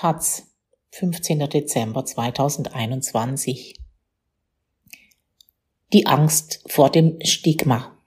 Taz, 15. Dezember 2021. Die Angst vor dem Stigma.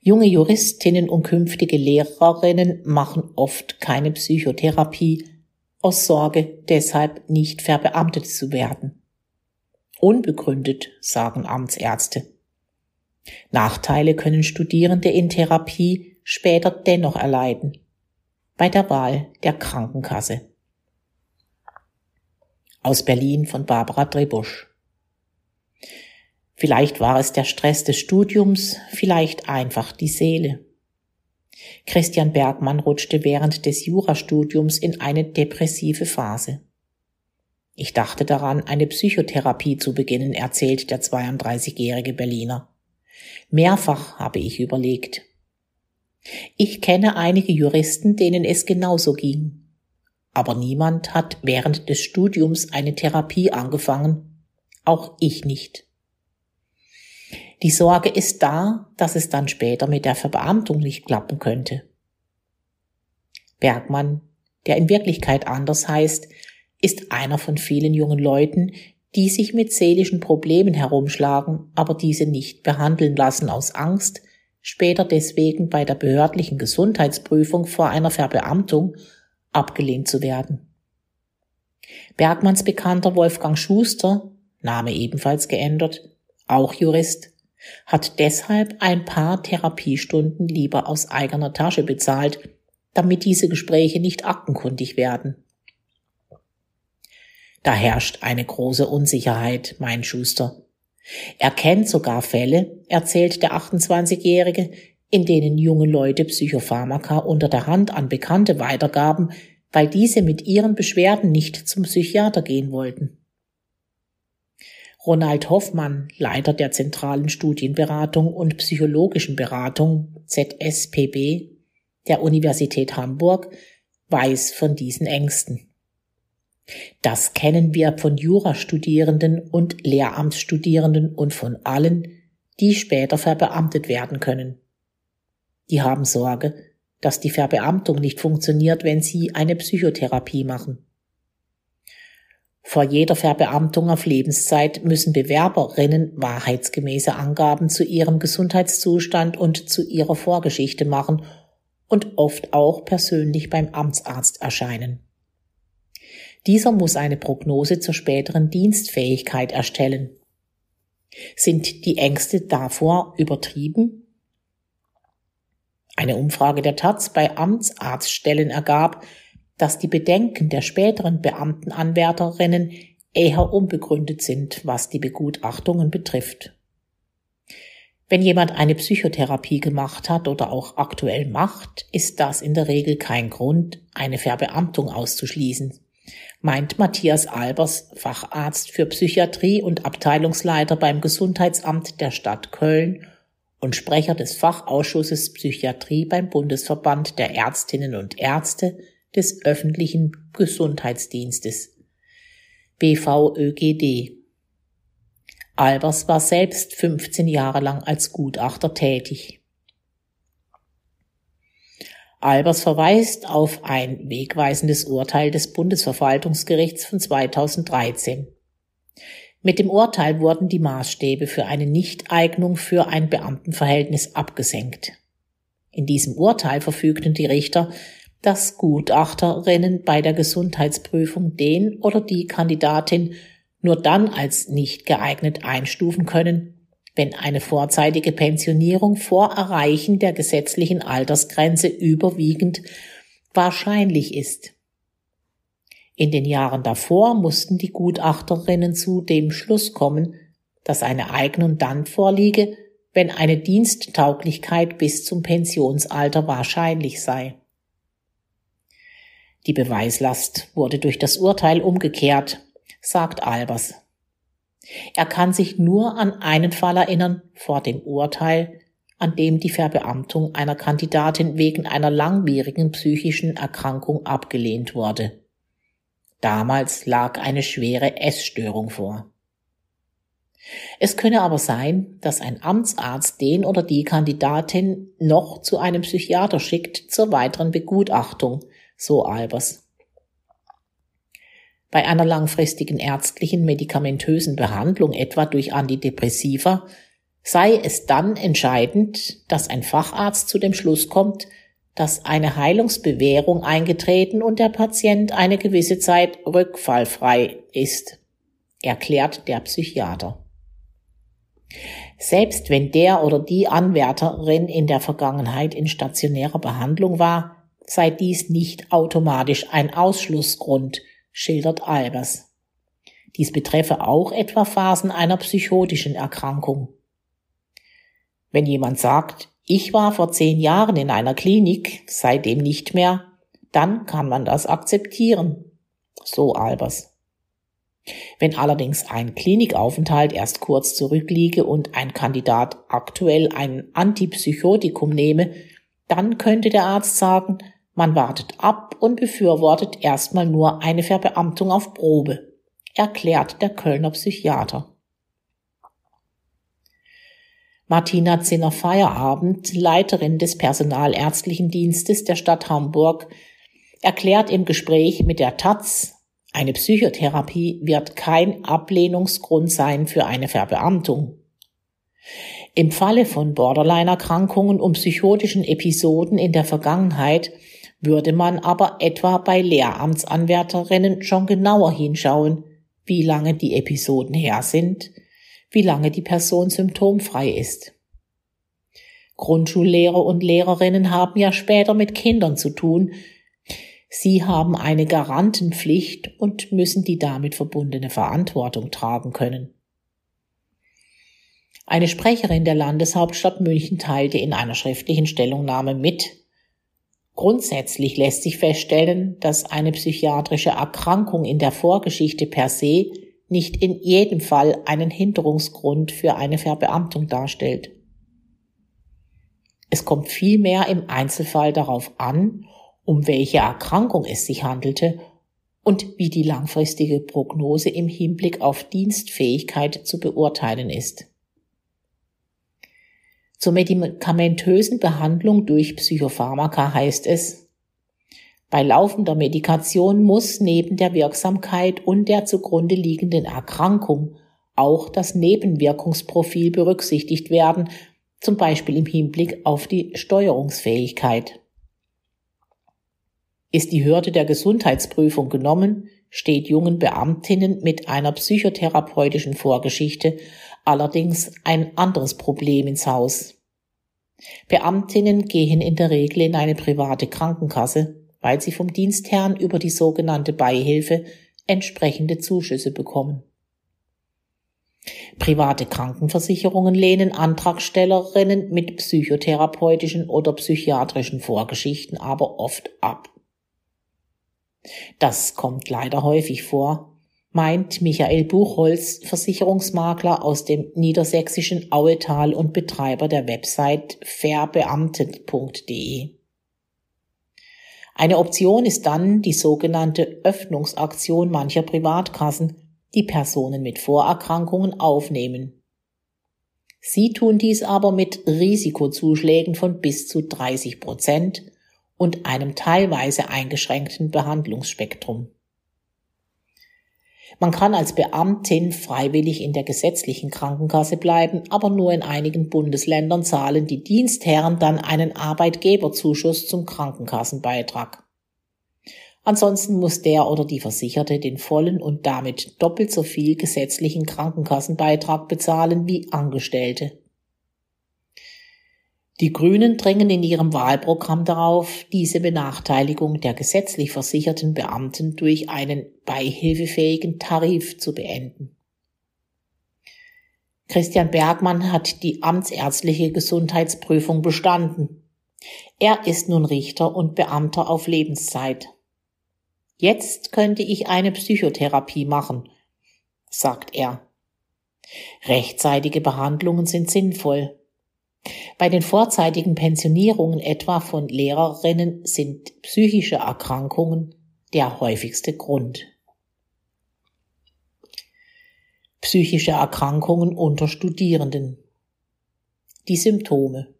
Junge Juristinnen und künftige Lehrerinnen machen oft keine Psychotherapie aus Sorge, deshalb nicht verbeamtet zu werden. Unbegründet, sagen Amtsärzte. Nachteile können Studierende in Therapie später dennoch erleiden bei der Wahl der Krankenkasse. Aus Berlin von Barbara Drebusch. Vielleicht war es der Stress des Studiums, vielleicht einfach die Seele. Christian Bergmann rutschte während des Jurastudiums in eine depressive Phase. Ich dachte daran, eine Psychotherapie zu beginnen, erzählt der 32-jährige Berliner. Mehrfach habe ich überlegt. Ich kenne einige Juristen, denen es genauso ging. Aber niemand hat während des Studiums eine Therapie angefangen, auch ich nicht. Die Sorge ist da, dass es dann später mit der Verbeamtung nicht klappen könnte. Bergmann, der in Wirklichkeit anders heißt, ist einer von vielen jungen Leuten, die sich mit seelischen Problemen herumschlagen, aber diese nicht behandeln lassen aus Angst, später deswegen bei der behördlichen Gesundheitsprüfung vor einer Verbeamtung abgelehnt zu werden. Bergmanns Bekannter Wolfgang Schuster, Name ebenfalls geändert, auch Jurist, hat deshalb ein paar Therapiestunden lieber aus eigener Tasche bezahlt, damit diese Gespräche nicht aktenkundig werden. Da herrscht eine große Unsicherheit, mein Schuster. Er kennt sogar Fälle, erzählt der 28-Jährige, in denen junge Leute Psychopharmaka unter der Hand an Bekannte weitergaben, weil diese mit ihren Beschwerden nicht zum Psychiater gehen wollten. Ronald Hoffmann, Leiter der zentralen Studienberatung und psychologischen Beratung ZSPB der Universität Hamburg, weiß von diesen Ängsten. Das kennen wir von Jurastudierenden und Lehramtsstudierenden und von allen, die später verbeamtet werden können. Die haben Sorge, dass die Verbeamtung nicht funktioniert, wenn sie eine Psychotherapie machen. Vor jeder Verbeamtung auf Lebenszeit müssen Bewerberinnen wahrheitsgemäße Angaben zu ihrem Gesundheitszustand und zu ihrer Vorgeschichte machen und oft auch persönlich beim Amtsarzt erscheinen. Dieser muss eine Prognose zur späteren Dienstfähigkeit erstellen. Sind die Ängste davor übertrieben? Eine Umfrage der Taz bei Amtsarztstellen ergab, dass die Bedenken der späteren Beamtenanwärterinnen eher unbegründet sind, was die Begutachtungen betrifft. Wenn jemand eine Psychotherapie gemacht hat oder auch aktuell macht, ist das in der Regel kein Grund, eine Verbeamtung auszuschließen meint Matthias Albers, Facharzt für Psychiatrie und Abteilungsleiter beim Gesundheitsamt der Stadt Köln und Sprecher des Fachausschusses Psychiatrie beim Bundesverband der Ärztinnen und Ärzte des öffentlichen Gesundheitsdienstes BVÖGD. Albers war selbst 15 Jahre lang als Gutachter tätig. Albers verweist auf ein wegweisendes Urteil des Bundesverwaltungsgerichts von 2013. Mit dem Urteil wurden die Maßstäbe für eine Nichteignung für ein Beamtenverhältnis abgesenkt. In diesem Urteil verfügten die Richter, dass Gutachterinnen bei der Gesundheitsprüfung den oder die Kandidatin nur dann als nicht geeignet einstufen können, wenn eine vorzeitige Pensionierung vor Erreichen der gesetzlichen Altersgrenze überwiegend wahrscheinlich ist. In den Jahren davor mussten die Gutachterinnen zu dem Schluss kommen, dass eine Eignung dann vorliege, wenn eine Diensttauglichkeit bis zum Pensionsalter wahrscheinlich sei. Die Beweislast wurde durch das Urteil umgekehrt, sagt Albers. Er kann sich nur an einen Fall erinnern vor dem Urteil, an dem die Verbeamtung einer Kandidatin wegen einer langwierigen psychischen Erkrankung abgelehnt wurde. Damals lag eine schwere Essstörung vor. Es könne aber sein, dass ein Amtsarzt den oder die Kandidatin noch zu einem Psychiater schickt zur weiteren Begutachtung, so Albers. Bei einer langfristigen ärztlichen medikamentösen Behandlung, etwa durch Antidepressiva, sei es dann entscheidend, dass ein Facharzt zu dem Schluss kommt, dass eine Heilungsbewährung eingetreten und der Patient eine gewisse Zeit rückfallfrei ist, erklärt der Psychiater. Selbst wenn der oder die Anwärterin in der Vergangenheit in stationärer Behandlung war, sei dies nicht automatisch ein Ausschlussgrund, schildert Albers. Dies betreffe auch etwa Phasen einer psychotischen Erkrankung. Wenn jemand sagt, ich war vor zehn Jahren in einer Klinik, seitdem nicht mehr, dann kann man das akzeptieren. So Albers. Wenn allerdings ein Klinikaufenthalt erst kurz zurückliege und ein Kandidat aktuell ein Antipsychotikum nehme, dann könnte der Arzt sagen, man wartet ab und befürwortet erstmal nur eine Verbeamtung auf Probe, erklärt der Kölner Psychiater. Martina Zinner-Feierabend, Leiterin des Personalärztlichen Dienstes der Stadt Hamburg, erklärt im Gespräch mit der Taz, eine Psychotherapie wird kein Ablehnungsgrund sein für eine Verbeamtung. Im Falle von Borderline-Erkrankungen und psychotischen Episoden in der Vergangenheit würde man aber etwa bei Lehramtsanwärterinnen schon genauer hinschauen, wie lange die Episoden her sind, wie lange die Person symptomfrei ist. Grundschullehrer und Lehrerinnen haben ja später mit Kindern zu tun, Sie haben eine Garantenpflicht und müssen die damit verbundene Verantwortung tragen können. Eine Sprecherin der Landeshauptstadt München teilte in einer schriftlichen Stellungnahme mit, Grundsätzlich lässt sich feststellen, dass eine psychiatrische Erkrankung in der Vorgeschichte per se nicht in jedem Fall einen Hinderungsgrund für eine Verbeamtung darstellt. Es kommt vielmehr im Einzelfall darauf an, um welche Erkrankung es sich handelte und wie die langfristige Prognose im Hinblick auf Dienstfähigkeit zu beurteilen ist. Zur medikamentösen Behandlung durch Psychopharmaka heißt es, bei laufender Medikation muss neben der Wirksamkeit und der zugrunde liegenden Erkrankung auch das Nebenwirkungsprofil berücksichtigt werden, zum Beispiel im Hinblick auf die Steuerungsfähigkeit. Ist die Hürde der Gesundheitsprüfung genommen, steht jungen Beamtinnen mit einer psychotherapeutischen Vorgeschichte allerdings ein anderes Problem ins Haus. Beamtinnen gehen in der Regel in eine private Krankenkasse, weil sie vom Dienstherrn über die sogenannte Beihilfe entsprechende Zuschüsse bekommen. Private Krankenversicherungen lehnen Antragstellerinnen mit psychotherapeutischen oder psychiatrischen Vorgeschichten aber oft ab. Das kommt leider häufig vor, meint Michael Buchholz, Versicherungsmakler aus dem niedersächsischen Auetal und Betreiber der Website verbeamtet.de. Eine Option ist dann die sogenannte Öffnungsaktion mancher Privatkassen, die Personen mit Vorerkrankungen aufnehmen. Sie tun dies aber mit Risikozuschlägen von bis zu 30 Prozent und einem teilweise eingeschränkten Behandlungsspektrum. Man kann als Beamtin freiwillig in der gesetzlichen Krankenkasse bleiben, aber nur in einigen Bundesländern zahlen die Dienstherren dann einen Arbeitgeberzuschuss zum Krankenkassenbeitrag. Ansonsten muss der oder die Versicherte den vollen und damit doppelt so viel gesetzlichen Krankenkassenbeitrag bezahlen wie Angestellte. Die Grünen drängen in ihrem Wahlprogramm darauf, diese Benachteiligung der gesetzlich versicherten Beamten durch einen beihilfefähigen Tarif zu beenden. Christian Bergmann hat die amtsärztliche Gesundheitsprüfung bestanden. Er ist nun Richter und Beamter auf Lebenszeit. Jetzt könnte ich eine Psychotherapie machen, sagt er. Rechtzeitige Behandlungen sind sinnvoll. Bei den vorzeitigen Pensionierungen etwa von Lehrerinnen sind psychische Erkrankungen der häufigste Grund. Psychische Erkrankungen unter Studierenden. Die Symptome.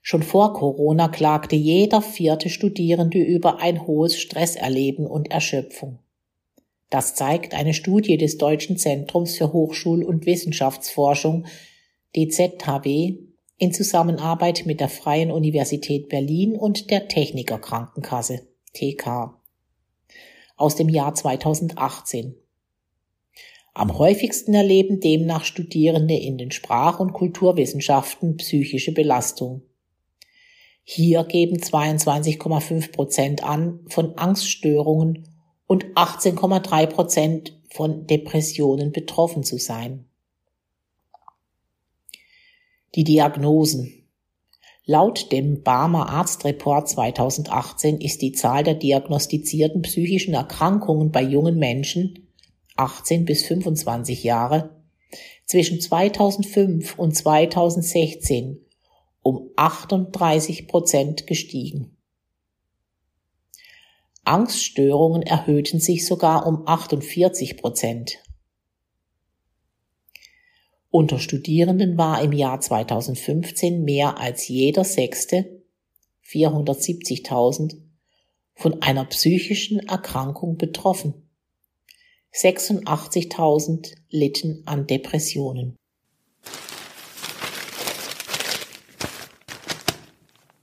Schon vor Corona klagte jeder vierte Studierende über ein hohes Stresserleben und Erschöpfung. Das zeigt eine Studie des Deutschen Zentrums für Hochschul- und Wissenschaftsforschung DZHW in Zusammenarbeit mit der Freien Universität Berlin und der Techniker Krankenkasse TK aus dem Jahr 2018. Am häufigsten erleben demnach Studierende in den Sprach- und Kulturwissenschaften psychische Belastung. Hier geben 22,5 Prozent an, von Angststörungen und 18,3 Prozent von Depressionen betroffen zu sein. Die Diagnosen. Laut dem Barmer Arztreport 2018 ist die Zahl der diagnostizierten psychischen Erkrankungen bei jungen Menschen 18 bis 25 Jahre zwischen 2005 und 2016 um 38 Prozent gestiegen. Angststörungen erhöhten sich sogar um 48 Prozent. Unter Studierenden war im Jahr 2015 mehr als jeder Sechste, 470.000, von einer psychischen Erkrankung betroffen. 86.000 litten an Depressionen.